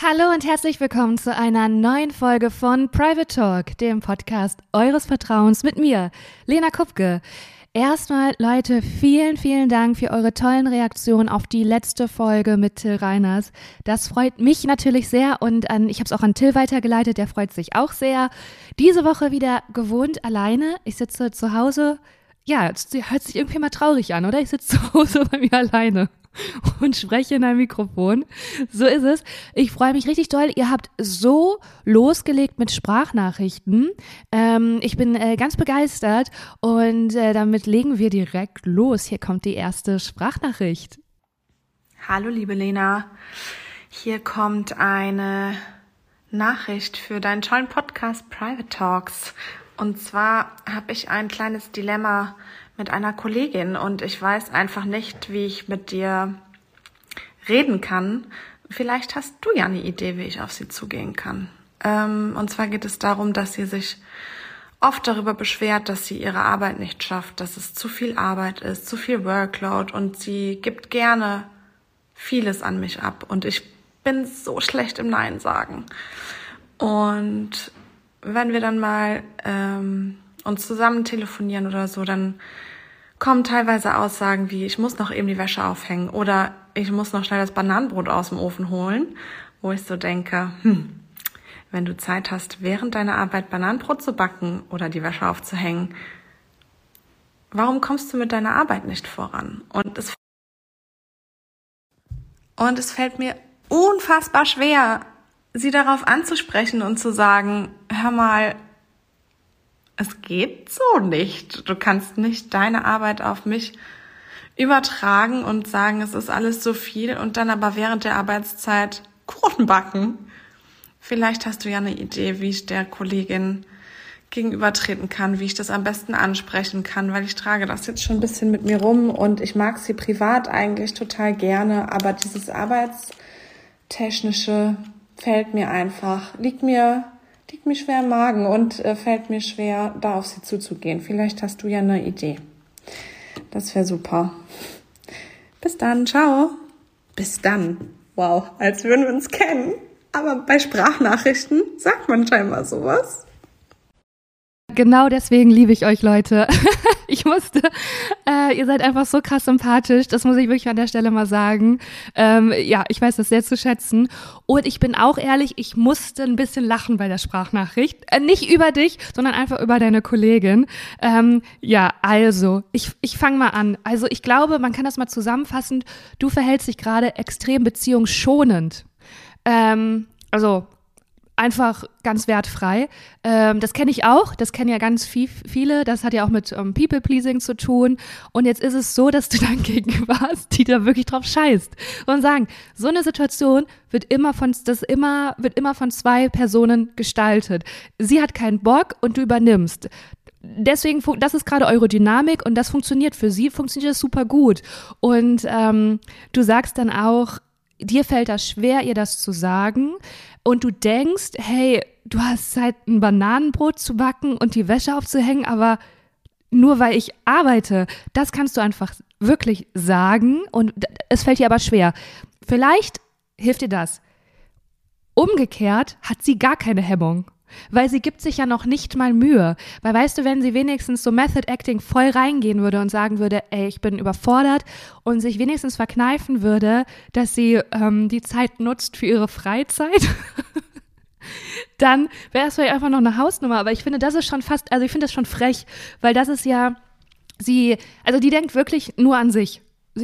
Hallo und herzlich willkommen zu einer neuen Folge von Private Talk, dem Podcast eures Vertrauens mit mir, Lena Kupke. Erstmal, Leute, vielen, vielen Dank für eure tollen Reaktionen auf die letzte Folge mit Till Reiners. Das freut mich natürlich sehr und an, ich habe es auch an Till weitergeleitet, der freut sich auch sehr. Diese Woche wieder gewohnt alleine. Ich sitze zu Hause. Ja, hört sich irgendwie mal traurig an, oder? Ich sitze zu Hause bei mir alleine. und spreche in ein Mikrofon. So ist es. Ich freue mich richtig doll. Ihr habt so losgelegt mit Sprachnachrichten. Ähm, ich bin äh, ganz begeistert und äh, damit legen wir direkt los. Hier kommt die erste Sprachnachricht. Hallo, liebe Lena. Hier kommt eine Nachricht für deinen tollen Podcast Private Talks. Und zwar habe ich ein kleines Dilemma mit einer Kollegin und ich weiß einfach nicht, wie ich mit dir reden kann. Vielleicht hast du ja eine Idee, wie ich auf sie zugehen kann. Ähm, und zwar geht es darum, dass sie sich oft darüber beschwert, dass sie ihre Arbeit nicht schafft, dass es zu viel Arbeit ist, zu viel Workload und sie gibt gerne vieles an mich ab und ich bin so schlecht im Nein sagen. Und wenn wir dann mal ähm, uns zusammen telefonieren oder so, dann kommen teilweise Aussagen wie, ich muss noch eben die Wäsche aufhängen oder ich muss noch schnell das Bananenbrot aus dem Ofen holen, wo ich so denke, hm, wenn du Zeit hast, während deiner Arbeit Bananenbrot zu backen oder die Wäsche aufzuhängen, warum kommst du mit deiner Arbeit nicht voran? Und es, und es fällt mir unfassbar schwer, sie darauf anzusprechen und zu sagen, hör mal, es geht so nicht. Du kannst nicht deine Arbeit auf mich übertragen und sagen, es ist alles so viel und dann aber während der Arbeitszeit Kuchen backen. Vielleicht hast du ja eine Idee, wie ich der Kollegin gegenübertreten kann, wie ich das am besten ansprechen kann, weil ich trage das jetzt schon ein bisschen mit mir rum und ich mag sie privat eigentlich total gerne, aber dieses arbeitstechnische fällt mir einfach, liegt mir liegt mir schwer im Magen und äh, fällt mir schwer, da auf sie zuzugehen. Vielleicht hast du ja eine Idee. Das wäre super. Bis dann, ciao. Bis dann. Wow, als würden wir uns kennen. Aber bei Sprachnachrichten sagt man scheinbar sowas. Genau deswegen liebe ich euch, Leute. ich musste, äh, ihr seid einfach so krass sympathisch, das muss ich wirklich an der Stelle mal sagen. Ähm, ja, ich weiß das sehr zu schätzen. Und ich bin auch ehrlich, ich musste ein bisschen lachen bei der Sprachnachricht. Äh, nicht über dich, sondern einfach über deine Kollegin. Ähm, ja, also, ich, ich fange mal an. Also, ich glaube, man kann das mal zusammenfassen. Du verhältst dich gerade extrem beziehungsschonend. Ähm, also einfach ganz wertfrei. Ähm, das kenne ich auch, das kennen ja ganz viel, viele, das hat ja auch mit ähm, People-Pleasing zu tun. Und jetzt ist es so, dass du dann gegenüber hast, die da wirklich drauf scheißt und sagen, so eine Situation wird immer von, das immer, wird immer von zwei Personen gestaltet. Sie hat keinen Bock und du übernimmst deswegen, das ist gerade eure Dynamik und das funktioniert für sie, funktioniert das super gut. Und ähm, du sagst dann auch, dir fällt das schwer, ihr das zu sagen und du denkst, hey, du hast Zeit, ein Bananenbrot zu backen und die Wäsche aufzuhängen, aber nur weil ich arbeite, das kannst du einfach wirklich sagen und es fällt dir aber schwer. Vielleicht hilft dir das. Umgekehrt hat sie gar keine Hemmung. Weil sie gibt sich ja noch nicht mal Mühe. Weil weißt du, wenn sie wenigstens so Method Acting voll reingehen würde und sagen würde, ey, ich bin überfordert und sich wenigstens verkneifen würde, dass sie ähm, die Zeit nutzt für ihre Freizeit, dann wäre es vielleicht einfach noch eine Hausnummer. Aber ich finde, das ist schon fast, also ich finde das schon frech, weil das ist ja, sie, also die denkt wirklich nur an sich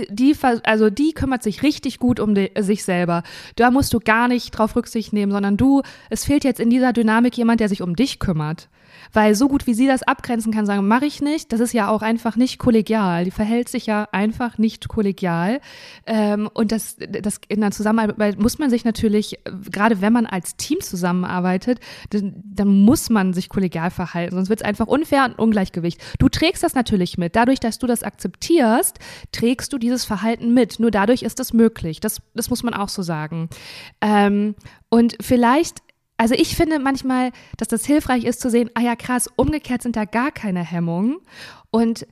die, also die kümmert sich richtig gut um die, sich selber. Da musst du gar nicht drauf Rücksicht nehmen, sondern du, es fehlt jetzt in dieser Dynamik jemand, der sich um dich kümmert. Weil so gut wie sie das abgrenzen kann, sagen, mache ich nicht, das ist ja auch einfach nicht kollegial. Die verhält sich ja einfach nicht kollegial. Ähm, und das, das in der Zusammenarbeit muss man sich natürlich, gerade wenn man als Team zusammenarbeitet, dann, dann muss man sich kollegial verhalten, sonst wird es einfach unfair und Ungleichgewicht. Du trägst das natürlich mit. Dadurch, dass du das akzeptierst, trägst du dieses Verhalten mit. Nur dadurch ist das möglich. Das, das muss man auch so sagen. Ähm, und vielleicht also ich finde manchmal, dass das hilfreich ist zu sehen, ah ja krass, umgekehrt sind da gar keine Hemmungen. Und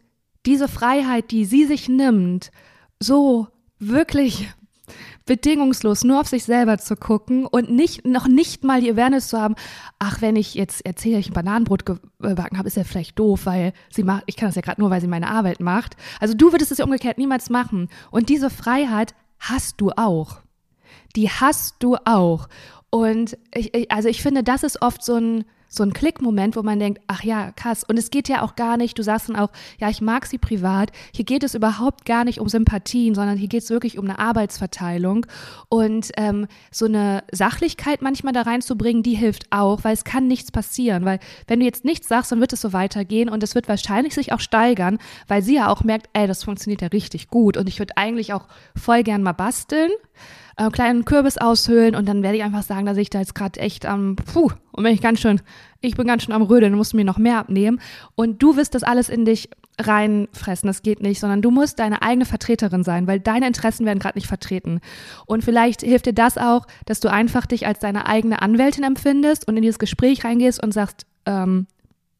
diese Freiheit, die sie sich nimmt, so wirklich bedingungslos nur auf sich selber zu gucken und nicht, noch nicht mal die Awareness zu haben, ach, wenn ich jetzt erzähle, ich ein Bananenbrot gebacken habe, ist ja vielleicht doof, weil sie macht, ich kann das ja gerade nur, weil sie meine Arbeit macht. Also du würdest es ja umgekehrt niemals machen. Und diese Freiheit hast du auch. Die hast du auch. Und ich, also ich finde, das ist oft so ein, so ein Klickmoment, wo man denkt, ach ja, krass. Und es geht ja auch gar nicht, du sagst dann auch, ja, ich mag sie privat. Hier geht es überhaupt gar nicht um Sympathien, sondern hier geht es wirklich um eine Arbeitsverteilung. Und ähm, so eine Sachlichkeit manchmal da reinzubringen, die hilft auch, weil es kann nichts passieren. Weil wenn du jetzt nichts sagst, dann wird es so weitergehen und es wird wahrscheinlich sich auch steigern, weil sie ja auch merkt, ey, das funktioniert ja richtig gut. Und ich würde eigentlich auch voll gern mal basteln äh, kleinen Kürbis aushöhlen und dann werde ich einfach sagen, dass ich da jetzt gerade echt am, ähm, puh, und bin ich ganz schön, ich bin ganz schön am Rödeln, musst mir noch mehr abnehmen. Und du wirst das alles in dich reinfressen, das geht nicht, sondern du musst deine eigene Vertreterin sein, weil deine Interessen werden gerade nicht vertreten. Und vielleicht hilft dir das auch, dass du einfach dich als deine eigene Anwältin empfindest und in dieses Gespräch reingehst und sagst, ähm,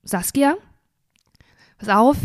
Saskia, pass auf,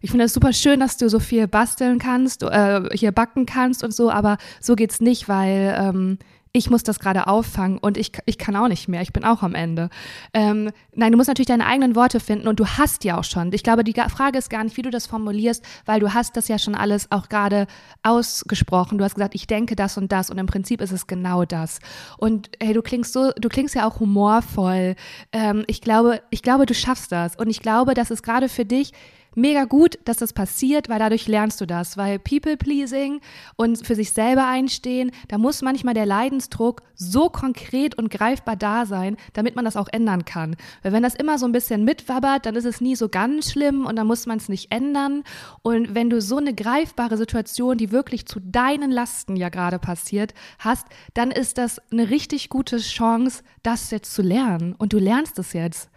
ich finde es super schön, dass du so viel basteln kannst, äh, hier backen kannst und so, aber so geht's nicht, weil ähm, ich muss das gerade auffangen und ich, ich kann auch nicht mehr, ich bin auch am Ende. Ähm, nein, du musst natürlich deine eigenen Worte finden und du hast ja auch schon. Ich glaube, die Frage ist gar nicht, wie du das formulierst, weil du hast das ja schon alles auch gerade ausgesprochen. Du hast gesagt, ich denke das und das und im Prinzip ist es genau das. Und hey, du klingst so, du klingst ja auch humorvoll. Ähm, ich glaube, ich glaube, du schaffst das und ich glaube, dass es gerade für dich mega gut, dass das passiert, weil dadurch lernst du das. Weil People-Pleasing und für sich selber einstehen, da muss manchmal der Leidensdruck so konkret und greifbar da sein, damit man das auch ändern kann. Weil wenn das immer so ein bisschen mitwabbert, dann ist es nie so ganz schlimm und dann muss man es nicht ändern. Und wenn du so eine greifbare Situation, die wirklich zu deinen Lasten ja gerade passiert, hast, dann ist das eine richtig gute Chance, das jetzt zu lernen. Und du lernst es jetzt.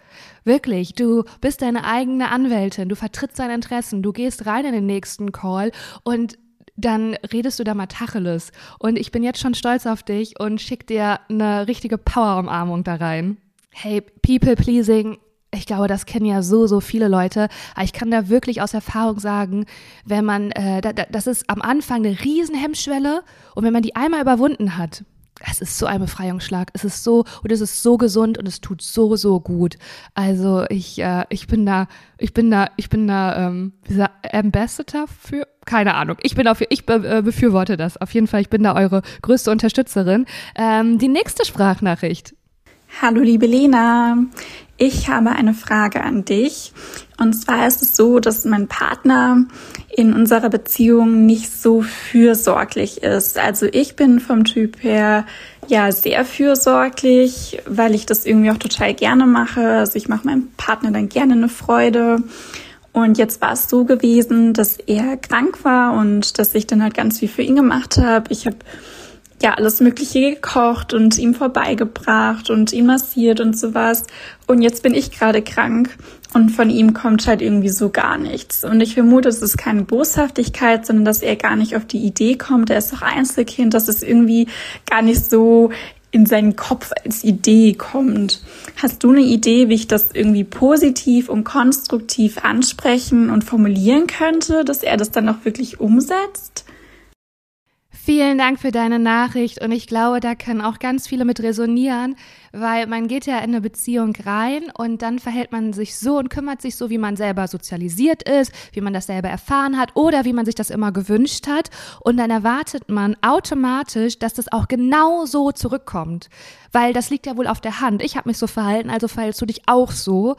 Wirklich, du bist deine eigene Anwältin, du vertrittst deine Interessen, du gehst rein in den nächsten Call und dann redest du da mal Tacheles. Und ich bin jetzt schon stolz auf dich und schick dir eine richtige Power-Umarmung da rein. Hey, People Pleasing, ich glaube, das kennen ja so, so viele Leute. Ich kann da wirklich aus Erfahrung sagen, wenn man, äh, da, da, das ist am Anfang eine Riesenhemmschwelle und wenn man die einmal überwunden hat, es ist so ein Befreiungsschlag. Es ist so und es ist so gesund und es tut so so gut. Also ich äh, ich bin da ich bin da ich bin da ähm, sagt, Ambassador für keine Ahnung. Ich bin auf ich äh, befürworte das auf jeden Fall. Ich bin da eure größte Unterstützerin. Ähm, die nächste Sprachnachricht. Hallo liebe Lena, ich habe eine Frage an dich. Und zwar ist es so, dass mein Partner in unserer Beziehung nicht so fürsorglich ist. Also ich bin vom Typ her ja sehr fürsorglich, weil ich das irgendwie auch total gerne mache. Also ich mache meinem Partner dann gerne eine Freude. Und jetzt war es so gewesen, dass er krank war und dass ich dann halt ganz viel für ihn gemacht habe. Ich habe ja alles Mögliche gekocht und ihm vorbeigebracht und ihn massiert und sowas. Und jetzt bin ich gerade krank und von ihm kommt halt irgendwie so gar nichts. Und ich vermute, es ist keine Boshaftigkeit, sondern dass er gar nicht auf die Idee kommt. Er ist doch Einzelkind, dass es irgendwie gar nicht so in seinen Kopf als Idee kommt. Hast du eine Idee, wie ich das irgendwie positiv und konstruktiv ansprechen und formulieren könnte, dass er das dann auch wirklich umsetzt? Vielen Dank für deine Nachricht und ich glaube, da können auch ganz viele mit resonieren, weil man geht ja in eine Beziehung rein und dann verhält man sich so und kümmert sich so, wie man selber sozialisiert ist, wie man das selber erfahren hat oder wie man sich das immer gewünscht hat und dann erwartet man automatisch, dass das auch genau so zurückkommt, weil das liegt ja wohl auf der Hand. Ich habe mich so verhalten, also verhältst du dich auch so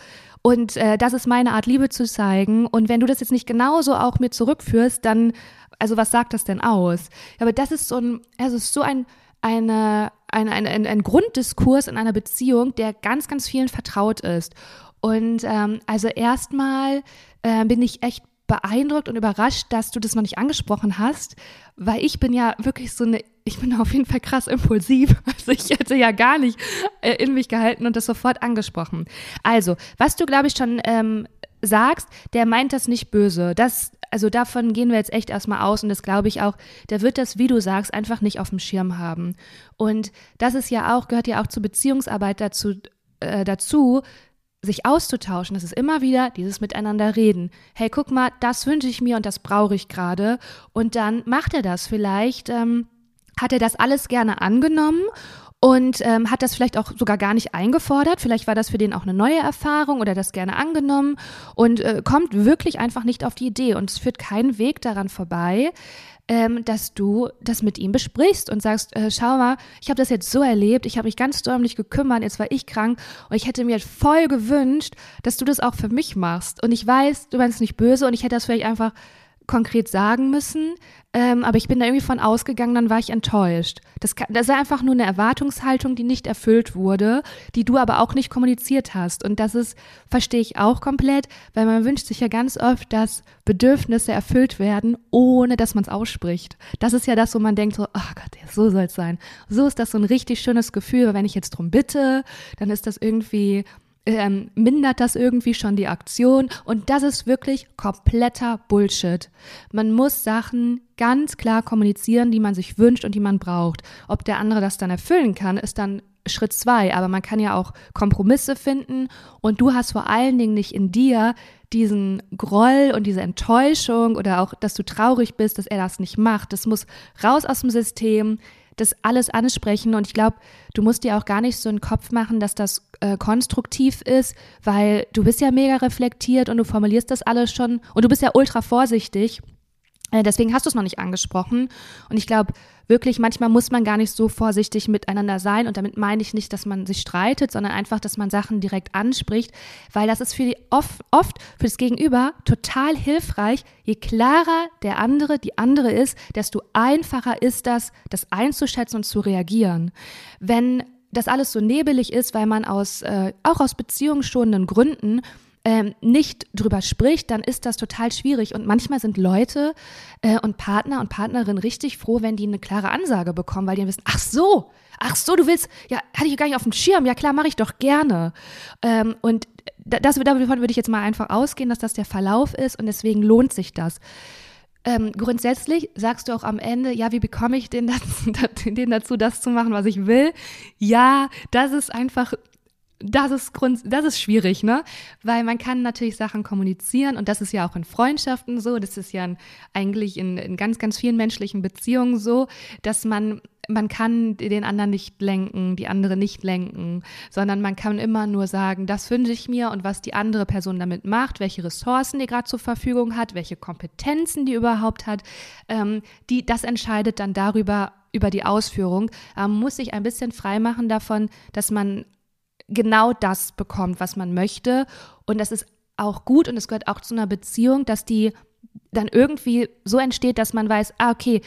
und äh, das ist meine Art, Liebe zu zeigen. Und wenn du das jetzt nicht genauso auch mir zurückführst, dann also was sagt das denn aus? Aber das ist so ein, also so ein, eine, ein, ein, ein, ein Grunddiskurs in einer Beziehung, der ganz, ganz vielen vertraut ist. Und ähm, also erstmal äh, bin ich echt beeindruckt und überrascht, dass du das noch nicht angesprochen hast, weil ich bin ja wirklich so eine, ich bin auf jeden Fall krass impulsiv. Also ich hätte ja gar nicht äh, in mich gehalten und das sofort angesprochen. Also, was du, glaube ich, schon ähm, sagst, der meint das nicht böse. Das, also davon gehen wir jetzt echt erstmal aus und das glaube ich auch, der wird das, wie du sagst, einfach nicht auf dem Schirm haben. Und das ist ja auch, gehört ja auch zur Beziehungsarbeit dazu, äh, dazu, sich auszutauschen. Das ist immer wieder dieses Miteinander reden. Hey, guck mal, das wünsche ich mir und das brauche ich gerade. Und dann macht er das vielleicht. Ähm, hat er das alles gerne angenommen und ähm, hat das vielleicht auch sogar gar nicht eingefordert. Vielleicht war das für den auch eine neue Erfahrung oder das gerne angenommen und äh, kommt wirklich einfach nicht auf die Idee. Und es führt keinen Weg daran vorbei, ähm, dass du das mit ihm besprichst und sagst, äh, schau mal, ich habe das jetzt so erlebt, ich habe mich ganz doll um dich gekümmert, jetzt war ich krank und ich hätte mir voll gewünscht, dass du das auch für mich machst. Und ich weiß, du meinst nicht böse und ich hätte das vielleicht einfach konkret sagen müssen, ähm, aber ich bin da irgendwie von ausgegangen, dann war ich enttäuscht. Das, das ist einfach nur eine Erwartungshaltung, die nicht erfüllt wurde, die du aber auch nicht kommuniziert hast. Und das ist, verstehe ich auch komplett, weil man wünscht sich ja ganz oft, dass Bedürfnisse erfüllt werden, ohne dass man es ausspricht. Das ist ja das, wo man denkt, so, ach Gott, so soll es sein. So ist das so ein richtig schönes Gefühl, wenn ich jetzt drum bitte, dann ist das irgendwie ähm, mindert das irgendwie schon die Aktion und das ist wirklich kompletter Bullshit. Man muss Sachen ganz klar kommunizieren, die man sich wünscht und die man braucht. Ob der andere das dann erfüllen kann, ist dann Schritt zwei, aber man kann ja auch Kompromisse finden und du hast vor allen Dingen nicht in dir diesen Groll und diese Enttäuschung oder auch, dass du traurig bist, dass er das nicht macht. Das muss raus aus dem System das alles ansprechen. Und ich glaube, du musst dir auch gar nicht so einen Kopf machen, dass das äh, konstruktiv ist, weil du bist ja mega reflektiert und du formulierst das alles schon und du bist ja ultra vorsichtig. Äh, deswegen hast du es noch nicht angesprochen. Und ich glaube, wirklich, manchmal muss man gar nicht so vorsichtig miteinander sein. Und damit meine ich nicht, dass man sich streitet, sondern einfach, dass man Sachen direkt anspricht, weil das ist für die oft, oft für das Gegenüber total hilfreich. Je klarer der andere, die andere ist, desto einfacher ist das, das einzuschätzen und zu reagieren. Wenn das alles so nebelig ist, weil man aus, äh, auch aus beziehungsschonenden Gründen ähm, nicht drüber spricht, dann ist das total schwierig. Und manchmal sind Leute äh, und Partner und Partnerinnen richtig froh, wenn die eine klare Ansage bekommen, weil die wissen, ach so, ach so, du willst, ja, hatte ich gar nicht auf dem Schirm, ja klar, mache ich doch gerne. Ähm, und das, davon würde ich jetzt mal einfach ausgehen, dass das der Verlauf ist und deswegen lohnt sich das. Ähm, grundsätzlich sagst du auch am Ende, ja, wie bekomme ich den dazu, den dazu, das zu machen, was ich will? Ja, das ist einfach das ist Grund, das ist schwierig, ne? Weil man kann natürlich Sachen kommunizieren und das ist ja auch in Freundschaften so, das ist ja in, eigentlich in, in ganz, ganz vielen menschlichen Beziehungen so, dass man man kann den anderen nicht lenken, die andere nicht lenken, sondern man kann immer nur sagen, das wünsche ich mir und was die andere Person damit macht, welche Ressourcen die gerade zur Verfügung hat, welche Kompetenzen die überhaupt hat, ähm, die, das entscheidet dann darüber, über die Ausführung. Man muss sich ein bisschen freimachen davon, dass man genau das bekommt, was man möchte. Und das ist auch gut und es gehört auch zu einer Beziehung, dass die dann irgendwie so entsteht, dass man weiß, ah, okay,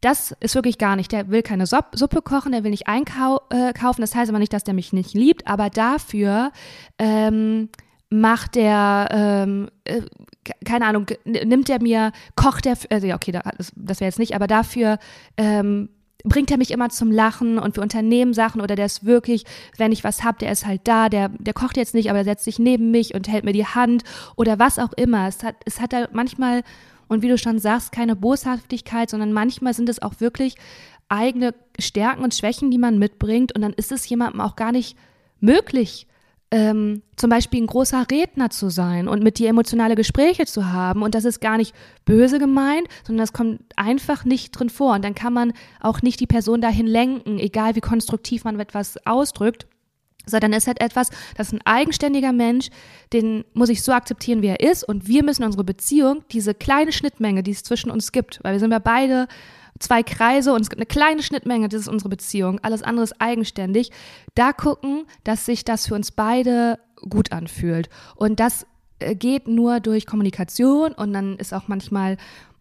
das ist wirklich gar nicht. Der will keine Suppe kochen, der will nicht einkaufen. Äh, das heißt aber nicht, dass der mich nicht liebt, aber dafür ähm, macht der, ähm, äh, keine Ahnung, nimmt er mir, kocht er, also ja, okay, das, das wäre jetzt nicht, aber dafür ähm, bringt er mich immer zum Lachen und wir unternehmen Sachen oder der ist wirklich, wenn ich was hab, der ist halt da, der, der kocht jetzt nicht, aber er setzt sich neben mich und hält mir die Hand oder was auch immer. Es hat, es hat da manchmal, und wie du schon sagst, keine Boshaftigkeit, sondern manchmal sind es auch wirklich eigene Stärken und Schwächen, die man mitbringt und dann ist es jemandem auch gar nicht möglich, ähm, zum Beispiel ein großer Redner zu sein und mit dir emotionale Gespräche zu haben. Und das ist gar nicht böse gemeint, sondern das kommt einfach nicht drin vor. Und dann kann man auch nicht die Person dahin lenken, egal wie konstruktiv man etwas ausdrückt. Sondern es ist halt etwas, das ist ein eigenständiger Mensch, den muss ich so akzeptieren, wie er ist. Und wir müssen unsere Beziehung, diese kleine Schnittmenge, die es zwischen uns gibt, weil wir sind ja beide zwei Kreise und es gibt eine kleine Schnittmenge, das ist unsere Beziehung, alles andere ist eigenständig. Da gucken, dass sich das für uns beide gut anfühlt. Und das äh, geht nur durch Kommunikation und dann ist auch manchmal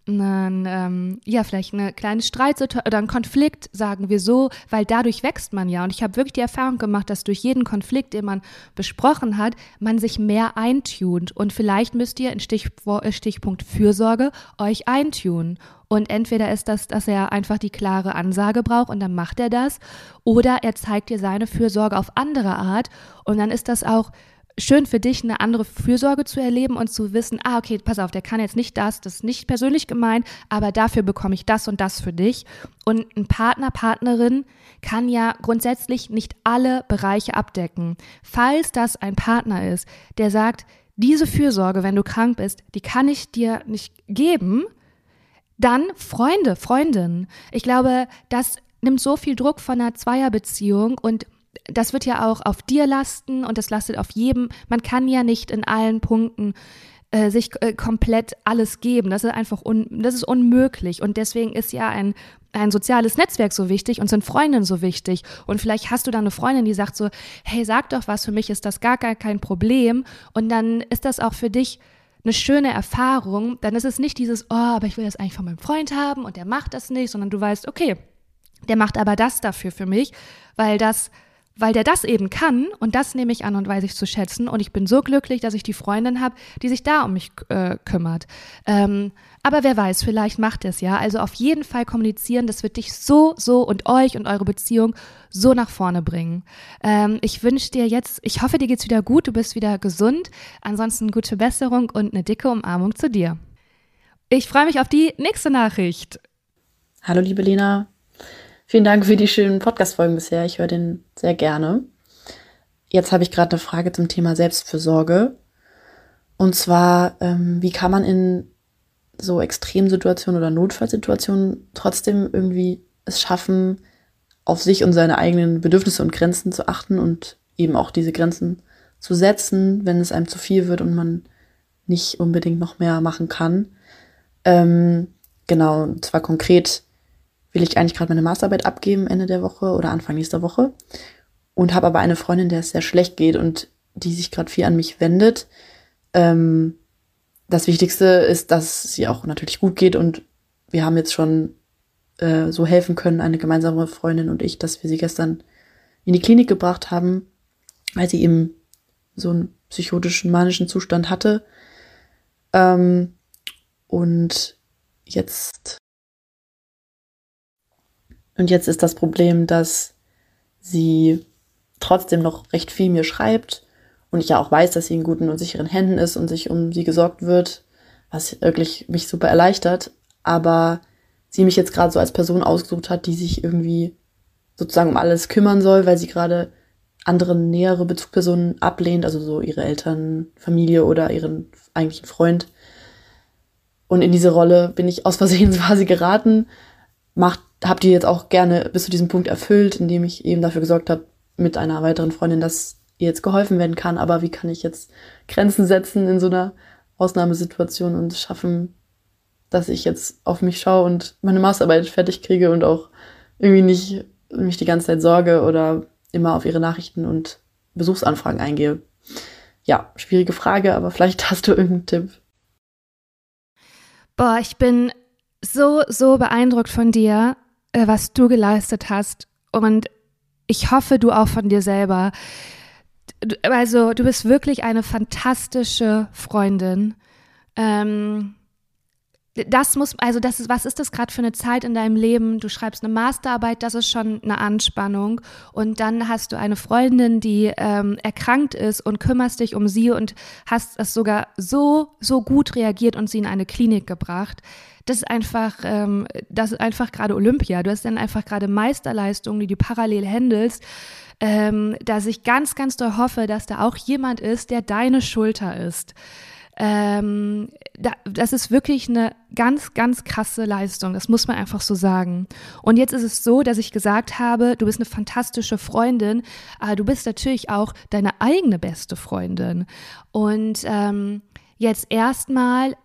einen, ähm, ja, vielleicht eine kleine Streitsituation oder ein Konflikt, sagen wir so, weil dadurch wächst man ja. Und ich habe wirklich die Erfahrung gemacht, dass durch jeden Konflikt, den man besprochen hat, man sich mehr eintunt. Und vielleicht müsst ihr in Stich, äh, Stichpunkt Fürsorge euch eintun. Und entweder ist das, dass er einfach die klare Ansage braucht und dann macht er das, oder er zeigt dir seine Fürsorge auf andere Art und dann ist das auch schön für dich, eine andere Fürsorge zu erleben und zu wissen, ah, okay, pass auf, der kann jetzt nicht das, das ist nicht persönlich gemeint, aber dafür bekomme ich das und das für dich. Und ein Partner, Partnerin kann ja grundsätzlich nicht alle Bereiche abdecken. Falls das ein Partner ist, der sagt, diese Fürsorge, wenn du krank bist, die kann ich dir nicht geben, Dann Freunde, Freundinnen. Ich glaube, das nimmt so viel Druck von einer Zweierbeziehung und das wird ja auch auf dir lasten und das lastet auf jedem. Man kann ja nicht in allen Punkten äh, sich äh, komplett alles geben. Das ist einfach un, das ist unmöglich und deswegen ist ja ein ein soziales Netzwerk so wichtig und sind Freundinnen so wichtig. Und vielleicht hast du da eine Freundin, die sagt so, hey, sag doch was, für mich ist das gar, gar kein Problem. Und dann ist das auch für dich eine schöne Erfahrung. Dann ist es nicht dieses, oh, aber ich will das eigentlich von meinem Freund haben und der macht das nicht, sondern du weißt, okay, der macht aber das dafür für mich, weil das weil der das eben kann und das nehme ich an und weiß ich zu schätzen und ich bin so glücklich, dass ich die Freundin habe, die sich da um mich äh, kümmert. Ähm, aber wer weiß, vielleicht macht es ja. Also auf jeden Fall kommunizieren, das wird dich so, so und euch und eure Beziehung so nach vorne bringen. Ähm, ich wünsche dir jetzt, ich hoffe, dir geht's wieder gut, du bist wieder gesund. Ansonsten gute Besserung und eine dicke Umarmung zu dir. Ich freue mich auf die nächste Nachricht. Hallo liebe Lena, Vielen Dank für die schönen Podcast-Folgen bisher. Ich höre den sehr gerne. Jetzt habe ich gerade eine Frage zum Thema Selbstfürsorge. Und zwar, ähm, wie kann man in so Extremsituationen oder Notfallsituationen trotzdem irgendwie es schaffen, auf sich und seine eigenen Bedürfnisse und Grenzen zu achten und eben auch diese Grenzen zu setzen, wenn es einem zu viel wird und man nicht unbedingt noch mehr machen kann. Ähm, genau, und zwar konkret will ich eigentlich gerade meine Masterarbeit abgeben Ende der Woche oder Anfang nächster Woche und habe aber eine Freundin, der es sehr schlecht geht und die sich gerade viel an mich wendet. Ähm, das Wichtigste ist, dass sie auch natürlich gut geht und wir haben jetzt schon äh, so helfen können, eine gemeinsame Freundin und ich, dass wir sie gestern in die Klinik gebracht haben, weil sie eben so einen psychotischen, manischen Zustand hatte. Ähm, und jetzt und jetzt ist das Problem, dass sie trotzdem noch recht viel mir schreibt und ich ja auch weiß, dass sie in guten und sicheren Händen ist und sich um sie gesorgt wird, was wirklich mich super erleichtert. Aber sie mich jetzt gerade so als Person ausgesucht hat, die sich irgendwie sozusagen um alles kümmern soll, weil sie gerade andere nähere Bezugspersonen ablehnt, also so ihre Eltern, Familie oder ihren eigentlichen Freund. Und in diese Rolle bin ich aus Versehen quasi geraten, macht habe die jetzt auch gerne bis zu diesem Punkt erfüllt, indem ich eben dafür gesorgt habe, mit einer weiteren Freundin, dass ihr jetzt geholfen werden kann. Aber wie kann ich jetzt Grenzen setzen in so einer Ausnahmesituation und schaffen, dass ich jetzt auf mich schaue und meine Masterarbeit fertig kriege und auch irgendwie nicht mich die ganze Zeit sorge oder immer auf ihre Nachrichten und Besuchsanfragen eingehe. Ja, schwierige Frage, aber vielleicht hast du irgendeinen Tipp. Boah, ich bin so, so beeindruckt von dir, was du geleistet hast. Und ich hoffe, du auch von dir selber. Also, du bist wirklich eine fantastische Freundin. Ähm, das muss, also das ist, was ist das gerade für eine Zeit in deinem Leben? Du schreibst eine Masterarbeit, das ist schon eine Anspannung. Und dann hast du eine Freundin, die ähm, erkrankt ist und kümmerst dich um sie und hast es sogar so, so gut reagiert und sie in eine Klinik gebracht das ist einfach, ähm, das ist einfach gerade Olympia. Du hast dann einfach gerade Meisterleistungen, die du parallel handelst, ähm, dass ich ganz, ganz doll hoffe, dass da auch jemand ist, der deine Schulter ist. Ähm, da, das ist wirklich eine ganz, ganz krasse Leistung. Das muss man einfach so sagen. Und jetzt ist es so, dass ich gesagt habe, du bist eine fantastische Freundin, aber du bist natürlich auch deine eigene beste Freundin. Und ähm, jetzt erstmal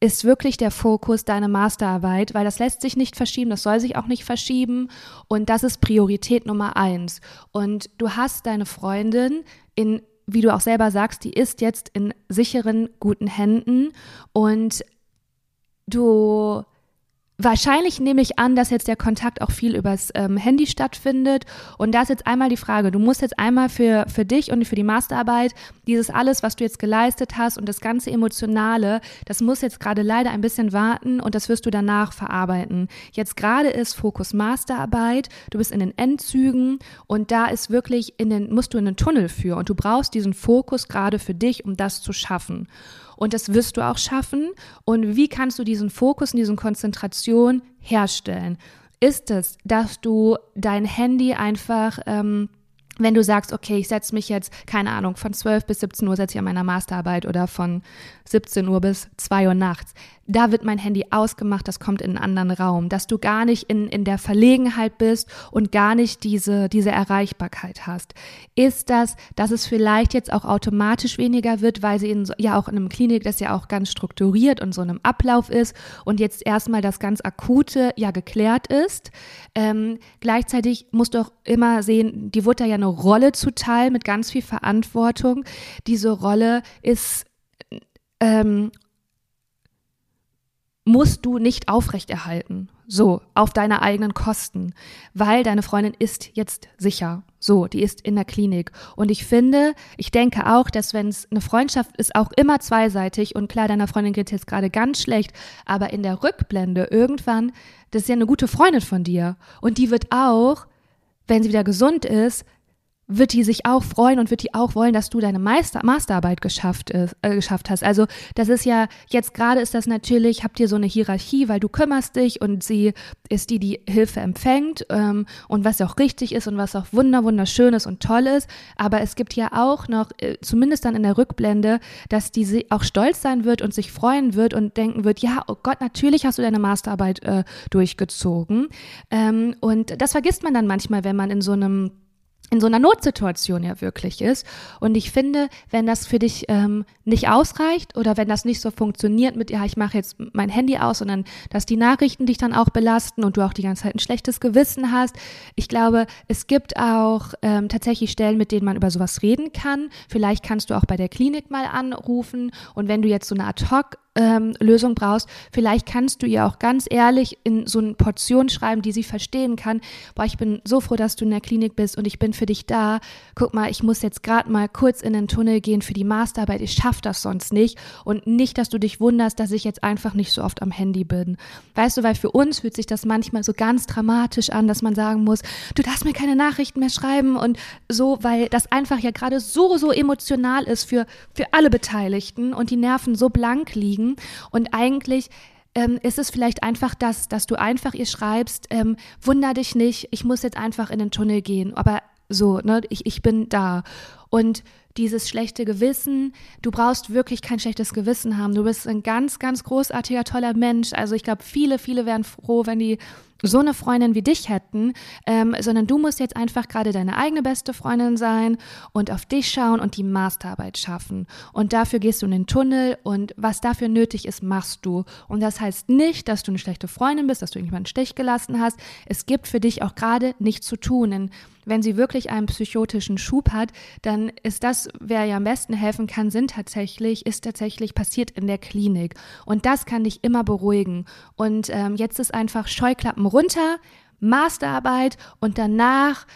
ist wirklich der Fokus deine Masterarbeit, weil das lässt sich nicht verschieben, das soll sich auch nicht verschieben und das ist Priorität Nummer eins. Und du hast deine Freundin in, wie du auch selber sagst, die ist jetzt in sicheren, guten Händen und du Wahrscheinlich nehme ich an, dass jetzt der Kontakt auch viel übers ähm, Handy stattfindet. Und da ist jetzt einmal die Frage, du musst jetzt einmal für, für dich und für die Masterarbeit dieses alles, was du jetzt geleistet hast und das ganze Emotionale, das muss jetzt gerade leider ein bisschen warten und das wirst du danach verarbeiten. Jetzt gerade ist Fokus Masterarbeit, du bist in den Endzügen und da ist wirklich in den, musst du in den Tunnel für und du brauchst diesen Fokus gerade für dich, um das zu schaffen. Und das wirst du auch schaffen. Und wie kannst du diesen Fokus und diese Konzentration herstellen? Ist es, dass du dein Handy einfach ähm, wenn du sagst, okay, ich setze mich jetzt, keine Ahnung, von 12 bis 17 Uhr setze ich an meiner Masterarbeit oder von 17 Uhr bis 2 Uhr nachts, da wird mein Handy ausgemacht, das kommt in einen anderen Raum, dass du gar nicht in, in der Verlegenheit bist und gar nicht diese, diese Erreichbarkeit hast. Ist das, dass es vielleicht jetzt auch automatisch weniger wird, weil sie in, ja auch in einem Klinik das ja auch ganz strukturiert und so einem Ablauf ist und jetzt erstmal das ganz Akute ja geklärt ist. Ähm, gleichzeitig musst du auch immer sehen, die wurde ja eine Rolle zuteil mit ganz viel Verantwortung. Diese Rolle ist ähm, musst du nicht aufrechterhalten. So, auf deine eigenen Kosten, weil deine Freundin ist jetzt sicher. So, die ist in der Klinik. Und ich finde, ich denke auch, dass wenn es eine Freundschaft ist, auch immer zweiseitig und klar, deiner Freundin geht jetzt gerade ganz schlecht, aber in der Rückblende irgendwann, das ist ja eine gute Freundin von dir. Und die wird auch, wenn sie wieder gesund ist, wird die sich auch freuen und wird die auch wollen, dass du deine Meister Masterarbeit geschafft, ist, äh, geschafft hast. Also das ist ja, jetzt gerade ist das natürlich, habt ihr so eine Hierarchie, weil du kümmerst dich und sie ist die, die Hilfe empfängt ähm, und was auch richtig ist und was auch wunder, wunderschön ist und toll ist. Aber es gibt ja auch noch, äh, zumindest dann in der Rückblende, dass die auch stolz sein wird und sich freuen wird und denken wird, ja, oh Gott, natürlich hast du deine Masterarbeit äh, durchgezogen. Ähm, und das vergisst man dann manchmal, wenn man in so einem in so einer Notsituation ja wirklich ist. Und ich finde, wenn das für dich ähm, nicht ausreicht oder wenn das nicht so funktioniert mit, ja, ich mache jetzt mein Handy aus und dann, dass die Nachrichten dich dann auch belasten und du auch die ganze Zeit ein schlechtes Gewissen hast. Ich glaube, es gibt auch ähm, tatsächlich Stellen, mit denen man über sowas reden kann. Vielleicht kannst du auch bei der Klinik mal anrufen und wenn du jetzt so eine Ad-Hoc ähm, Lösung brauchst, vielleicht kannst du ihr auch ganz ehrlich in so eine Portion schreiben, die sie verstehen kann. Boah, ich bin so froh, dass du in der Klinik bist und ich bin für dich da. Guck mal, ich muss jetzt gerade mal kurz in den Tunnel gehen für die Masterarbeit. Ich schaffe das sonst nicht. Und nicht, dass du dich wunderst, dass ich jetzt einfach nicht so oft am Handy bin. Weißt du, weil für uns fühlt sich das manchmal so ganz dramatisch an, dass man sagen muss, du darfst mir keine Nachrichten mehr schreiben und so, weil das einfach ja gerade so, so emotional ist für, für alle Beteiligten und die Nerven so blank liegen kriegen. Und eigentlich ähm, ist es vielleicht einfach das, dass du einfach ihr schreibst, ähm, wunder dich nicht, ich muss jetzt einfach in den Tunnel gehen. Aber so, ne, ich, ich bin da. Und dieses schlechte Gewissen, du brauchst wirklich kein schlechtes Gewissen haben. Du bist ein ganz, ganz großartiger, toller Mensch. Also ich glaube, viele, viele wären froh, wenn die so eine Freundin wie dich hätten, ähm, sondern du musst jetzt einfach gerade deine eigene beste Freundin sein und auf dich schauen und die Masterarbeit schaffen. Und dafür gehst du in den Tunnel und was dafür nötig ist, machst du. Und das heißt nicht, dass du eine schlechte Freundin bist, dass du irgendjemanden Stich gelassen hast. Es gibt für dich auch gerade nichts zu tun. Denn wenn sie wirklich einen psychotischen Schub hat, dann ist das, wer ja am besten helfen kann, sind tatsächlich, ist tatsächlich passiert in der Klinik. Und das kann dich immer beruhigen. Und ähm, jetzt ist einfach Scheuklappen runter, Masterarbeit und danach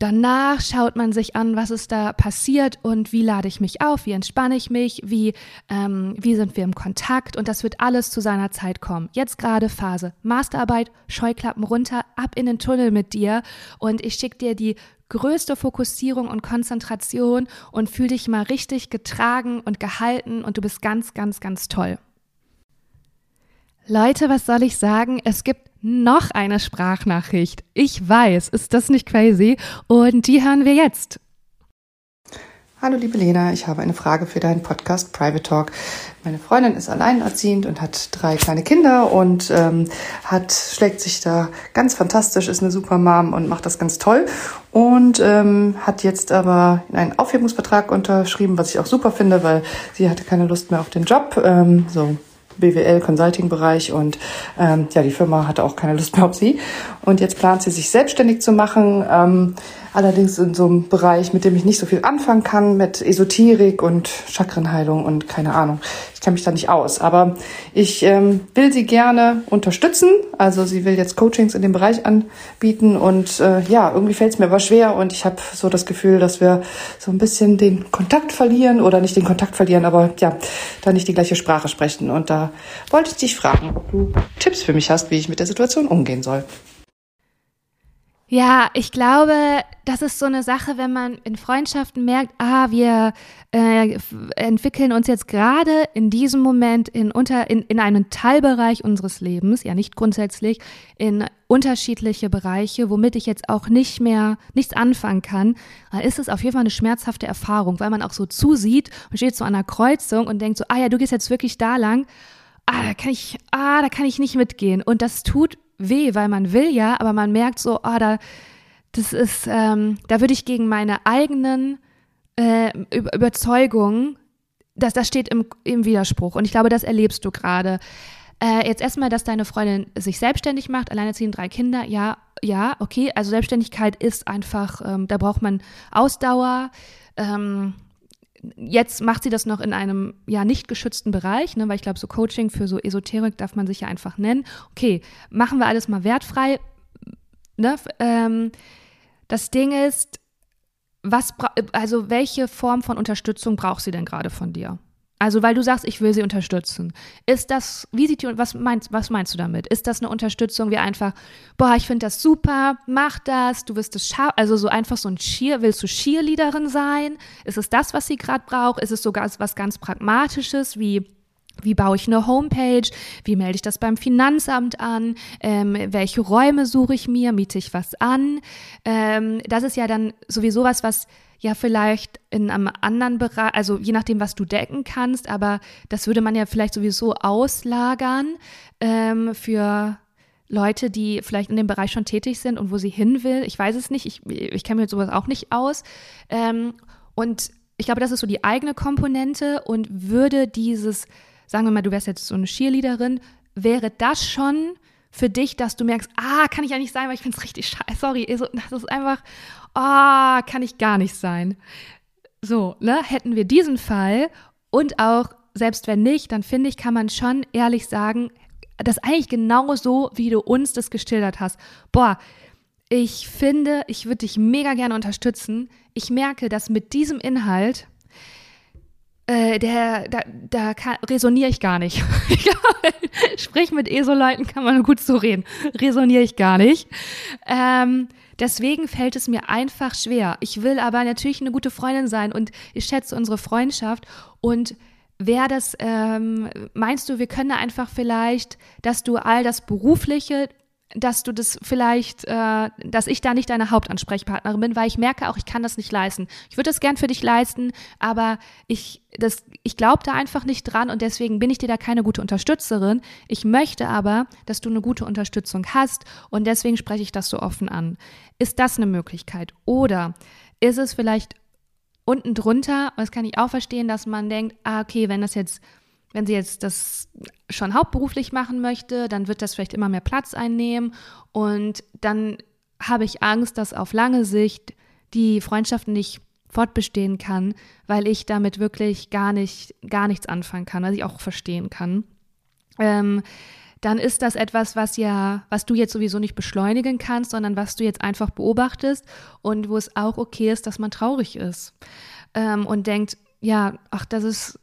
Danach schaut man sich an, was ist da passiert und wie lade ich mich auf, wie entspanne ich mich, wie, ähm, wie sind wir im Kontakt und das wird alles zu seiner Zeit kommen. Jetzt gerade Phase Masterarbeit, Scheuklappen runter, ab in den Tunnel mit dir und ich schicke dir die größte Fokussierung und Konzentration und fühl dich mal richtig getragen und gehalten und du bist ganz, ganz, ganz toll. Leute, was soll ich sagen? Es gibt noch eine Sprachnachricht. Ich weiß, ist das nicht crazy? Und die hören wir jetzt. Hallo liebe Lena, ich habe eine Frage für deinen Podcast Private Talk. Meine Freundin ist alleinerziehend und hat drei kleine Kinder und ähm, hat schlägt sich da ganz fantastisch, ist eine super Mom und macht das ganz toll und ähm, hat jetzt aber einen Aufhebungsvertrag unterschrieben, was ich auch super finde, weil sie hatte keine Lust mehr auf den Job. Ähm, so BWL Consulting Bereich und ähm, ja, die Firma hatte auch keine Lust mehr auf sie. Und jetzt plant sie sich selbstständig zu machen. Ähm, allerdings in so einem Bereich, mit dem ich nicht so viel anfangen kann, mit Esoterik und Chakrenheilung und keine Ahnung. Ich kenne mich da nicht aus. Aber ich ähm, will sie gerne unterstützen. Also sie will jetzt Coachings in dem Bereich anbieten und äh, ja, irgendwie fällt es mir aber schwer und ich habe so das Gefühl, dass wir so ein bisschen den Kontakt verlieren oder nicht den Kontakt verlieren, aber ja, da nicht die gleiche Sprache sprechen. Und da wollte ich dich fragen, ob du Tipps für mich hast, wie ich mit der Situation umgehen soll. Ja, ich glaube, das ist so eine Sache, wenn man in Freundschaften merkt, ah, wir äh, entwickeln uns jetzt gerade in diesem Moment in, unter, in, in einen Teilbereich unseres Lebens, ja nicht grundsätzlich, in unterschiedliche Bereiche, womit ich jetzt auch nicht mehr nichts anfangen kann, dann ist es auf jeden Fall eine schmerzhafte Erfahrung, weil man auch so zusieht und steht so an einer Kreuzung und denkt so, ah ja, du gehst jetzt wirklich da lang, ah, da kann ich, ah, da kann ich nicht mitgehen. Und das tut weh, weil man will ja, aber man merkt so, ah, da, das ist, ähm, da würde ich gegen meine eigenen äh, Überzeugungen, das, das steht im, im Widerspruch. Und ich glaube, das erlebst du gerade. Äh, jetzt erstmal, dass deine Freundin sich selbstständig macht, alleinerziehend drei Kinder, ja, ja, okay. Also Selbstständigkeit ist einfach, ähm, da braucht man Ausdauer. Ähm, jetzt macht sie das noch in einem ja nicht geschützten Bereich, ne, weil ich glaube, so Coaching für so Esoterik darf man sich ja einfach nennen. Okay, machen wir alles mal wertfrei. Ne? Ähm, das Ding ist, was also welche Form von Unterstützung braucht sie denn gerade von dir? Also, weil du sagst, ich will sie unterstützen. Ist das, wie sieht die, was meinst, was meinst du damit? Ist das eine Unterstützung wie einfach, boah, ich finde das super, mach das, du wirst es schaffen, also so einfach so ein Cheer, willst du Cheerleaderin sein? Ist es das, was sie gerade braucht? Ist es sogar was ganz Pragmatisches, wie, wie baue ich eine Homepage? Wie melde ich das beim Finanzamt an? Ähm, welche Räume suche ich mir? Miete ich was an? Ähm, das ist ja dann sowieso was, was ja vielleicht in einem anderen Bereich, also je nachdem, was du decken kannst, aber das würde man ja vielleicht sowieso auslagern ähm, für Leute, die vielleicht in dem Bereich schon tätig sind und wo sie hin will. Ich weiß es nicht, ich, ich kenne mir sowas auch nicht aus. Ähm, und ich glaube, das ist so die eigene Komponente und würde dieses, sagen wir mal, du wärst jetzt so eine Cheerleaderin, wäre das schon für dich, dass du merkst, ah, kann ich ja nicht sein, weil ich finde es richtig scheiße. Sorry, das ist einfach, oh, kann ich gar nicht sein. So, ne, hätten wir diesen Fall und auch, selbst wenn nicht, dann finde ich, kann man schon ehrlich sagen, das eigentlich genau so, wie du uns das geschildert hast. Boah, ich finde, ich würde dich mega gerne unterstützen. Ich merke, dass mit diesem Inhalt, äh, der, da, da resoniere ich gar nicht. Sprich, mit ESO-Leuten kann man gut so reden. Resoniere ich gar nicht. Ähm, Deswegen fällt es mir einfach schwer. Ich will aber natürlich eine gute Freundin sein und ich schätze unsere Freundschaft und Wäre das, ähm, meinst du, wir können einfach vielleicht, dass du all das Berufliche dass du das vielleicht, äh, dass ich da nicht deine Hauptansprechpartnerin bin, weil ich merke auch, ich kann das nicht leisten. Ich würde das gern für dich leisten, aber ich, das, ich glaube da einfach nicht dran und deswegen bin ich dir da keine gute Unterstützerin. Ich möchte aber, dass du eine gute Unterstützung hast und deswegen spreche ich das so offen an. Ist das eine Möglichkeit? Oder ist es vielleicht unten drunter, das kann ich auch verstehen, dass man denkt, ah, okay, wenn das jetzt wenn sie jetzt das schon hauptberuflich machen möchte, dann wird das vielleicht immer mehr Platz einnehmen und dann habe ich Angst, dass auf lange Sicht die Freundschaft nicht fortbestehen kann, weil ich damit wirklich gar nicht, gar nichts anfangen kann, was ich auch verstehen kann. Ähm, dann ist das etwas, was ja, was du jetzt sowieso nicht beschleunigen kannst, sondern was du jetzt einfach beobachtest und wo es auch okay ist, dass man traurig ist ähm, und denkt, ja, ach, das ist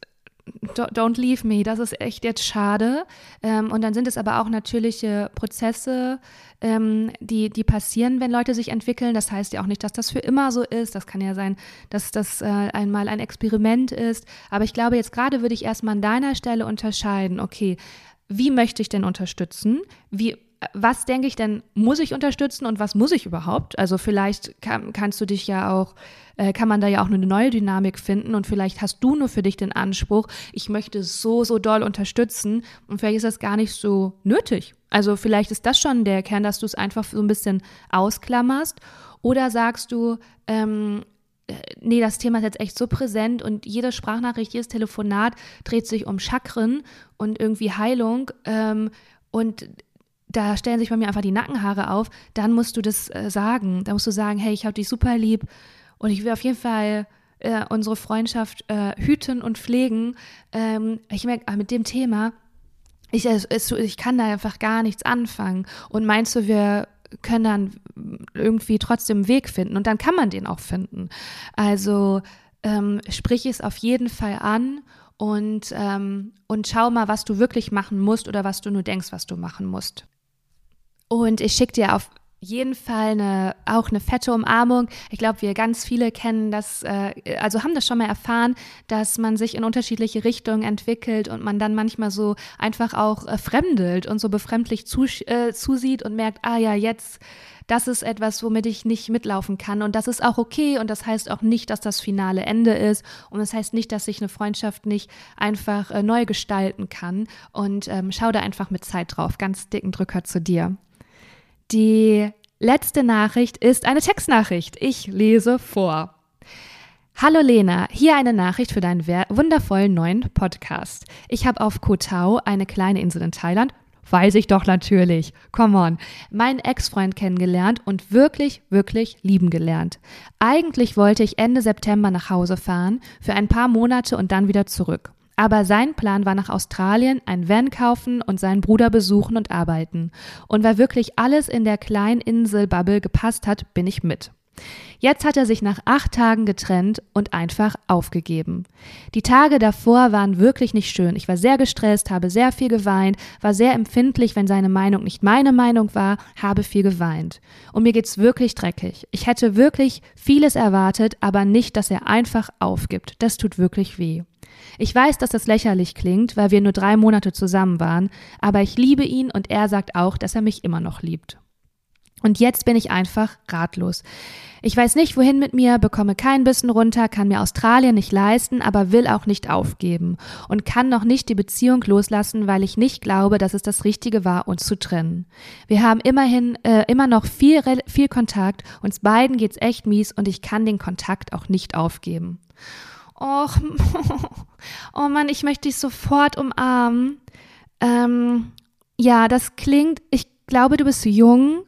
Don't leave me, das ist echt jetzt schade. Ähm, und dann sind es aber auch natürliche Prozesse, ähm, die, die passieren, wenn Leute sich entwickeln. Das heißt ja auch nicht, dass das für immer so ist. Das kann ja sein, dass das äh, einmal ein Experiment ist. Aber ich glaube, jetzt gerade würde ich erstmal an deiner Stelle unterscheiden, okay, wie möchte ich denn unterstützen? Wie, was denke ich denn, muss ich unterstützen und was muss ich überhaupt? Also vielleicht kann, kannst du dich ja auch, äh, kann man da ja auch eine neue Dynamik finden und vielleicht hast du nur für dich den Anspruch, ich möchte so, so doll unterstützen und vielleicht ist das gar nicht so nötig. Also vielleicht ist das schon der Kern, dass du es einfach so ein bisschen ausklammerst oder sagst du, ähm, äh, nee, das Thema ist jetzt echt so präsent und jede Sprachnachricht, jedes Telefonat dreht sich um Chakren und irgendwie Heilung. Ähm, und da stellen sich bei mir einfach die Nackenhaare auf, dann musst du das äh, sagen. Da musst du sagen, hey, ich habe dich super lieb und ich will auf jeden Fall äh, unsere Freundschaft äh, hüten und pflegen. Ähm, ich merke, ah, mit dem Thema, ich, es, ich kann da einfach gar nichts anfangen. Und meinst du, wir können dann irgendwie trotzdem einen Weg finden? Und dann kann man den auch finden. Also ähm, sprich es auf jeden Fall an und, ähm, und schau mal, was du wirklich machen musst oder was du nur denkst, was du machen musst. Und ich schicke dir auf jeden Fall eine, auch eine fette Umarmung. Ich glaube, wir ganz viele kennen das, äh, also haben das schon mal erfahren, dass man sich in unterschiedliche Richtungen entwickelt und man dann manchmal so einfach auch äh, fremdelt und so befremdlich zu, äh, zusieht und merkt, ah ja, jetzt, das ist etwas, womit ich nicht mitlaufen kann. Und das ist auch okay und das heißt auch nicht, dass das finale Ende ist. Und das heißt nicht, dass sich eine Freundschaft nicht einfach äh, neu gestalten kann. Und ähm, schau da einfach mit Zeit drauf. Ganz dicken Drücker zu dir. Die letzte Nachricht ist eine Textnachricht. Ich lese vor. Hallo Lena, hier eine Nachricht für deinen wundervollen neuen Podcast. Ich habe auf Koh Tao, eine kleine Insel in Thailand, weiß ich doch natürlich, come on, meinen Ex-Freund kennengelernt und wirklich, wirklich lieben gelernt. Eigentlich wollte ich Ende September nach Hause fahren, für ein paar Monate und dann wieder zurück. Aber sein Plan war nach Australien, ein Van kaufen und seinen Bruder besuchen und arbeiten. Und weil wirklich alles in der kleinen Insel Bubble gepasst hat, bin ich mit. Jetzt hat er sich nach acht Tagen getrennt und einfach aufgegeben. Die Tage davor waren wirklich nicht schön. Ich war sehr gestresst, habe sehr viel geweint, war sehr empfindlich, wenn seine Meinung nicht meine Meinung war, habe viel geweint. Und mir geht's wirklich dreckig. Ich hätte wirklich vieles erwartet, aber nicht, dass er einfach aufgibt. Das tut wirklich weh. Ich weiß, dass das lächerlich klingt, weil wir nur drei Monate zusammen waren, aber ich liebe ihn und er sagt auch, dass er mich immer noch liebt. Und jetzt bin ich einfach ratlos. Ich weiß nicht, wohin mit mir, bekomme kein Bissen runter, kann mir Australien nicht leisten, aber will auch nicht aufgeben und kann noch nicht die Beziehung loslassen, weil ich nicht glaube, dass es das Richtige war, uns zu trennen. Wir haben immerhin äh, immer noch viel, viel Kontakt, uns beiden geht's echt mies und ich kann den Kontakt auch nicht aufgeben. Och, oh Mann, ich möchte dich sofort umarmen. Ähm, ja, das klingt, ich glaube, du bist jung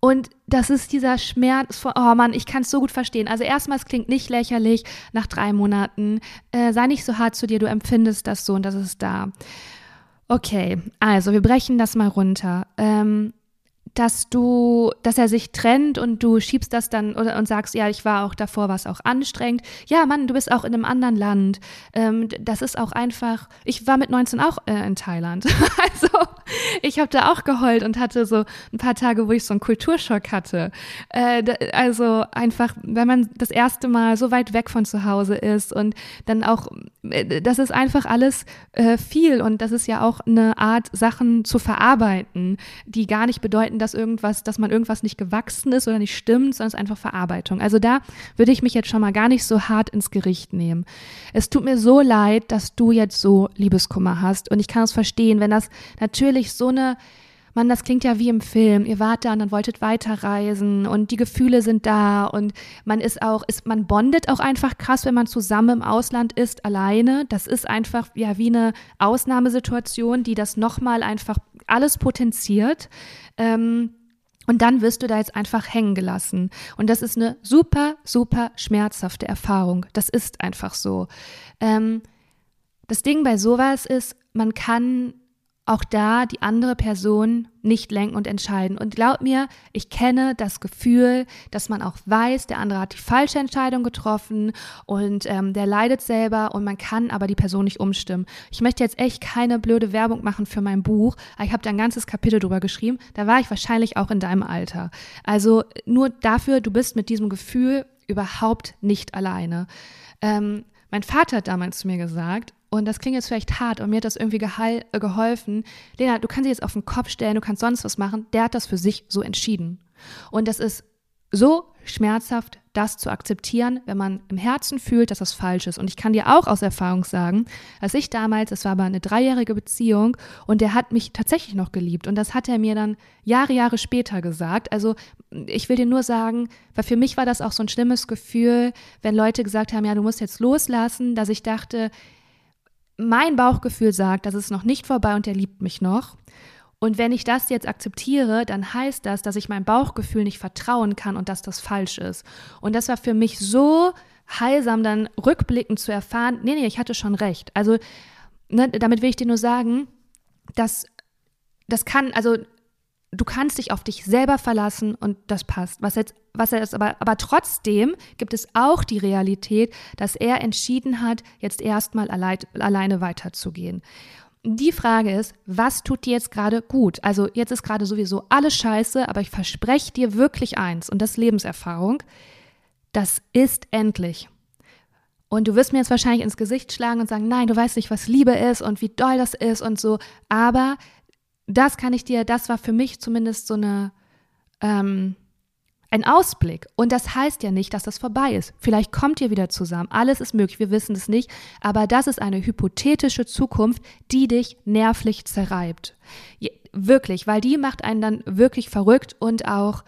und das ist dieser Schmerz von, oh Mann, ich kann es so gut verstehen. Also erstmal, es klingt nicht lächerlich nach drei Monaten. Äh, sei nicht so hart zu dir, du empfindest das so und das ist da. Okay, also wir brechen das mal runter. Ähm, dass du, dass er sich trennt und du schiebst das dann oder, und sagst, ja, ich war auch davor, war es auch anstrengend. Ja, Mann, du bist auch in einem anderen Land. Ähm, das ist auch einfach, ich war mit 19 auch äh, in Thailand. also ich habe da auch geheult und hatte so ein paar Tage, wo ich so einen Kulturschock hatte. Äh, also einfach, wenn man das erste Mal so weit weg von zu Hause ist und dann auch, äh, das ist einfach alles äh, viel und das ist ja auch eine Art, Sachen zu verarbeiten, die gar nicht bedeuten, dass dass irgendwas, dass man irgendwas nicht gewachsen ist oder nicht stimmt, sondern es ist einfach Verarbeitung. Also da würde ich mich jetzt schon mal gar nicht so hart ins Gericht nehmen. Es tut mir so leid, dass du jetzt so Liebeskummer hast und ich kann es verstehen, wenn das natürlich so eine Mann, das klingt ja wie im Film. Ihr wart da und dann wolltet weiterreisen und die Gefühle sind da und man ist auch, ist, man bondet auch einfach krass, wenn man zusammen im Ausland ist, alleine. Das ist einfach ja wie eine Ausnahmesituation, die das nochmal einfach alles potenziert. Ähm, und dann wirst du da jetzt einfach hängen gelassen. Und das ist eine super, super schmerzhafte Erfahrung. Das ist einfach so. Ähm, das Ding bei sowas ist, man kann auch da die andere Person nicht lenken und entscheiden. Und glaub mir, ich kenne das Gefühl, dass man auch weiß, der andere hat die falsche Entscheidung getroffen und ähm, der leidet selber und man kann aber die Person nicht umstimmen. Ich möchte jetzt echt keine blöde Werbung machen für mein Buch. Ich habe da ein ganzes Kapitel drüber geschrieben. Da war ich wahrscheinlich auch in deinem Alter. Also nur dafür, du bist mit diesem Gefühl überhaupt nicht alleine. Ähm, mein Vater hat damals zu mir gesagt, und das klingt jetzt vielleicht hart, aber mir hat das irgendwie äh, geholfen. Lena, du kannst dich jetzt auf den Kopf stellen, du kannst sonst was machen. Der hat das für sich so entschieden. Und das ist so schmerzhaft, das zu akzeptieren, wenn man im Herzen fühlt, dass das falsch ist. Und ich kann dir auch aus Erfahrung sagen, als ich damals, es war aber eine dreijährige Beziehung und der hat mich tatsächlich noch geliebt. Und das hat er mir dann Jahre, Jahre später gesagt. Also ich will dir nur sagen, weil für mich war das auch so ein schlimmes Gefühl, wenn Leute gesagt haben, ja, du musst jetzt loslassen, dass ich dachte, mein Bauchgefühl sagt, das ist noch nicht vorbei und er liebt mich noch. Und wenn ich das jetzt akzeptiere, dann heißt das, dass ich meinem Bauchgefühl nicht vertrauen kann und dass das falsch ist. Und das war für mich so heilsam, dann rückblickend zu erfahren, nee, nee, ich hatte schon recht. Also, ne, damit will ich dir nur sagen, dass das kann, also du kannst dich auf dich selber verlassen und das passt. Was jetzt, was er aber, aber trotzdem gibt es auch die Realität, dass er entschieden hat, jetzt erstmal allein, alleine weiterzugehen. die Frage ist, was tut dir jetzt gerade gut? Also jetzt ist gerade sowieso alles scheiße, aber ich verspreche dir wirklich eins und das ist Lebenserfahrung. Das ist endlich. Und du wirst mir jetzt wahrscheinlich ins Gesicht schlagen und sagen, nein, du weißt nicht, was Liebe ist und wie doll das ist und so. Aber das kann ich dir, das war für mich zumindest so eine, ähm, ein Ausblick. Und das heißt ja nicht, dass das vorbei ist. Vielleicht kommt ihr wieder zusammen. Alles ist möglich, wir wissen es nicht. Aber das ist eine hypothetische Zukunft, die dich nervlich zerreibt. Wirklich, weil die macht einen dann wirklich verrückt und auch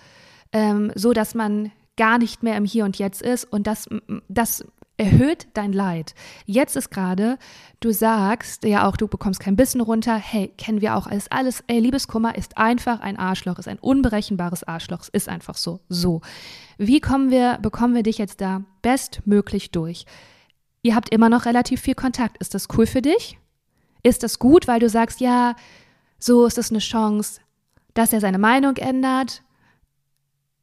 ähm, so, dass man gar nicht mehr im Hier und Jetzt ist. Und das, das erhöht dein Leid. Jetzt ist gerade, du sagst ja auch, du bekommst kein Bissen runter. Hey, kennen wir auch alles, alles. Ey, Liebeskummer ist einfach ein Arschloch, ist ein unberechenbares Arschloch. Es ist einfach so. So. Wie kommen wir, bekommen wir dich jetzt da bestmöglich durch? Ihr habt immer noch relativ viel Kontakt. Ist das cool für dich? Ist das gut, weil du sagst, ja, so ist es eine Chance, dass er seine Meinung ändert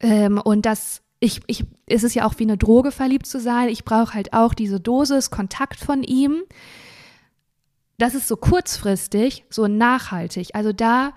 ähm, und dass ich, ich, es ist ja auch wie eine Droge verliebt zu sein. Ich brauche halt auch diese Dosis Kontakt von ihm. Das ist so kurzfristig, so nachhaltig. Also da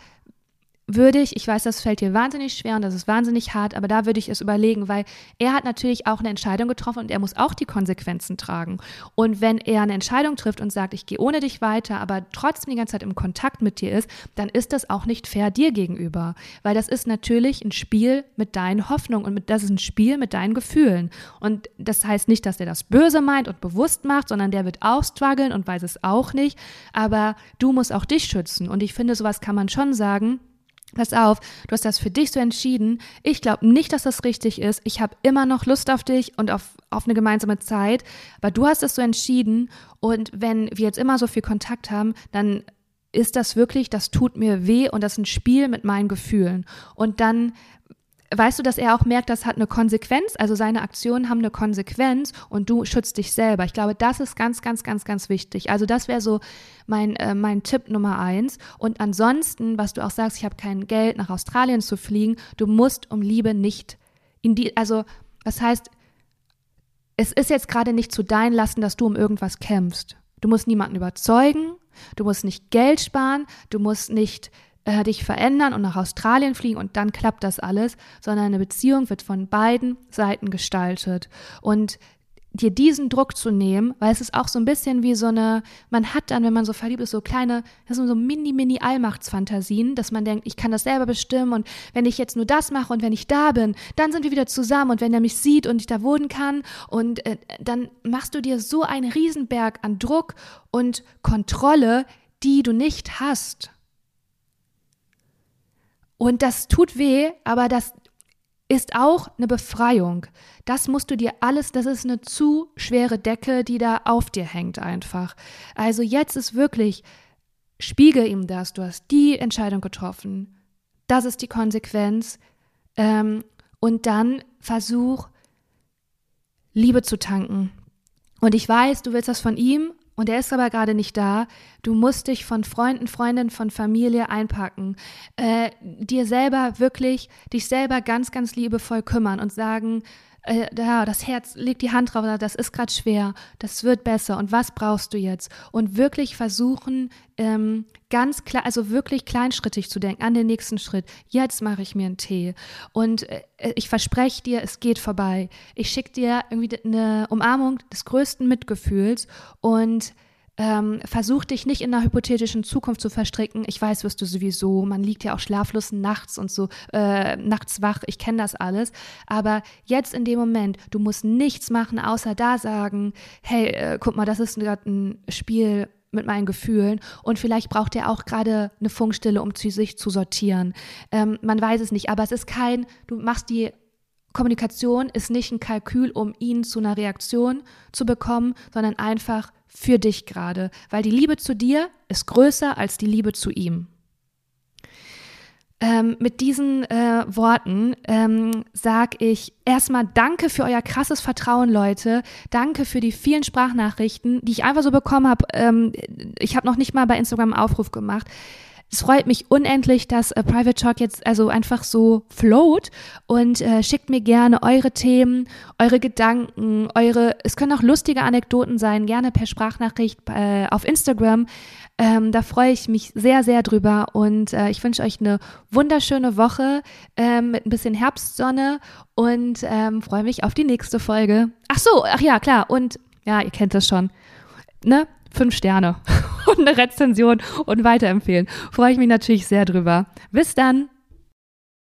würde ich, ich weiß, das fällt dir wahnsinnig schwer und das ist wahnsinnig hart, aber da würde ich es überlegen, weil er hat natürlich auch eine Entscheidung getroffen und er muss auch die Konsequenzen tragen. Und wenn er eine Entscheidung trifft und sagt, ich gehe ohne dich weiter, aber trotzdem die ganze Zeit im Kontakt mit dir ist, dann ist das auch nicht fair dir gegenüber, weil das ist natürlich ein Spiel mit deinen Hoffnungen und mit, das ist ein Spiel mit deinen Gefühlen. Und das heißt nicht, dass er das böse meint und bewusst macht, sondern der wird auch strugglen und weiß es auch nicht, aber du musst auch dich schützen. Und ich finde, sowas kann man schon sagen, Pass auf, du hast das für dich so entschieden. Ich glaube nicht, dass das richtig ist. Ich habe immer noch Lust auf dich und auf, auf eine gemeinsame Zeit. Aber du hast es so entschieden. Und wenn wir jetzt immer so viel Kontakt haben, dann ist das wirklich, das tut mir weh und das ist ein Spiel mit meinen Gefühlen. Und dann weißt du, dass er auch merkt, das hat eine Konsequenz, also seine Aktionen haben eine Konsequenz und du schützt dich selber. Ich glaube, das ist ganz, ganz, ganz, ganz wichtig. Also das wäre so mein, äh, mein Tipp Nummer eins. Und ansonsten, was du auch sagst, ich habe kein Geld, nach Australien zu fliegen, du musst um Liebe nicht in die, also das heißt, es ist jetzt gerade nicht zu dein Lassen, dass du um irgendwas kämpfst. Du musst niemanden überzeugen, du musst nicht Geld sparen, du musst nicht äh, dich verändern und nach Australien fliegen und dann klappt das alles, sondern eine Beziehung wird von beiden Seiten gestaltet. Und dir diesen Druck zu nehmen, weil es ist auch so ein bisschen wie so eine, man hat dann, wenn man so verliebt ist, so kleine, das sind so mini, mini Allmachtsfantasien, dass man denkt, ich kann das selber bestimmen und wenn ich jetzt nur das mache und wenn ich da bin, dann sind wir wieder zusammen und wenn er mich sieht und ich da wohnen kann und äh, dann machst du dir so einen Riesenberg an Druck und Kontrolle, die du nicht hast. Und das tut weh, aber das ist auch eine Befreiung. Das musst du dir alles, das ist eine zu schwere Decke, die da auf dir hängt einfach. Also jetzt ist wirklich, spiegel ihm das, du hast die Entscheidung getroffen, das ist die Konsequenz ähm, und dann versuch, Liebe zu tanken. Und ich weiß, du willst das von ihm und er ist aber gerade nicht da. Du musst dich von Freunden, Freundinnen, von Familie einpacken. Äh, dir selber wirklich, dich selber ganz, ganz liebevoll kümmern und sagen, äh, das Herz, leg die Hand drauf, das ist gerade schwer, das wird besser und was brauchst du jetzt? Und wirklich versuchen, ähm, ganz klar, also wirklich kleinschrittig zu denken, an den nächsten Schritt. Jetzt mache ich mir einen Tee und äh, ich verspreche dir, es geht vorbei. Ich schicke dir irgendwie eine Umarmung des größten Mitgefühls und ähm, versuch dich nicht in einer hypothetischen Zukunft zu verstricken. Ich weiß, wirst du sowieso. Man liegt ja auch schlaflos nachts und so, äh, nachts wach. Ich kenne das alles. Aber jetzt in dem Moment, du musst nichts machen, außer da sagen, hey, äh, guck mal, das ist gerade ein Spiel mit meinen Gefühlen und vielleicht braucht er auch gerade eine Funkstille, um zu sich zu sortieren. Ähm, man weiß es nicht, aber es ist kein, du machst die Kommunikation ist nicht ein Kalkül, um ihn zu einer Reaktion zu bekommen, sondern einfach für dich gerade, weil die Liebe zu dir ist größer als die Liebe zu ihm. Ähm, mit diesen äh, Worten ähm, sage ich erstmal Danke für euer krasses Vertrauen, Leute. Danke für die vielen Sprachnachrichten, die ich einfach so bekommen habe. Ähm, ich habe noch nicht mal bei Instagram einen Aufruf gemacht. Es freut mich unendlich, dass äh, Private Talk jetzt also einfach so float und äh, schickt mir gerne eure Themen, eure Gedanken, eure, es können auch lustige Anekdoten sein, gerne per Sprachnachricht äh, auf Instagram. Ähm, da freue ich mich sehr, sehr drüber und äh, ich wünsche euch eine wunderschöne Woche ähm, mit ein bisschen Herbstsonne und ähm, freue mich auf die nächste Folge. Ach so, ach ja, klar. Und ja, ihr kennt das schon. Ne? Fünf Sterne und eine Rezension und weiterempfehlen. Freue ich mich natürlich sehr drüber. Bis dann.